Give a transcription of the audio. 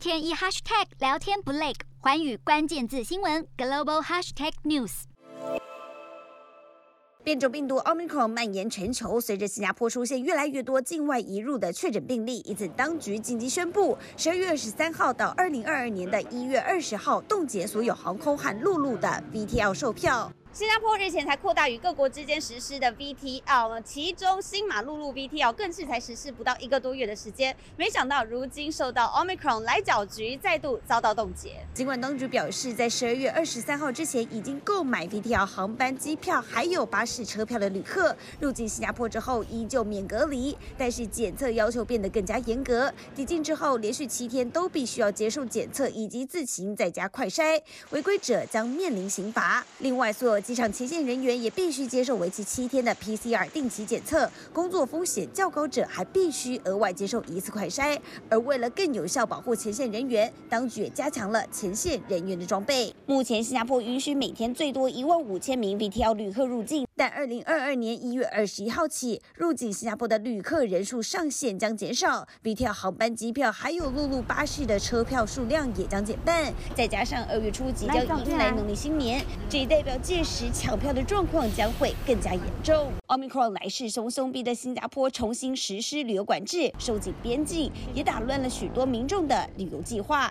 天一 hashtag 聊天不累，寰宇关键字新闻 global hashtag news。变种病毒 Omicron 蔓延全球，随着新加坡出现越来越多境外移入的确诊病例，因此当局紧急宣布，十二月二十三号到二零二二年的一月二十号冻结所有航空和陆路的 VTL 售票。新加坡日前才扩大与各国之间实施的 VTL 呢，其中新马陆路 VTL 更是才实施不到一个多月的时间，没想到如今受到 Omicron 来搅局，再度遭到冻结。尽管当局表示，在十二月二十三号之前已经购买 VTL 航班机票还有巴士车票的旅客入境新加坡之后依旧免隔离，但是检测要求变得更加严格，抵境之后连续七天都必须要接受检测以及自行在家快筛，违规者将面临刑罚。另外，所有机场前线人员也必须接受为期七天的 PCR 定期检测，工作风险较高者还必须额外接受一次快筛。而为了更有效保护前线人员，当局也加强了前线人员的装备。目前，新加坡允许每天最多一万五千名 VTL 旅客入境，但二零二二年一月二十一号起，入境新加坡的旅客人数上限将减少，b 跳航班机票还有陆路巴士的车票数量也将减半。再加上二月初即将迎来农历新年，这也代表届时抢票的状况将会更加严重。Omicron 来势汹汹，逼得新加坡重新实施旅游管制，收紧边境，也打乱了许多民众的旅游计划。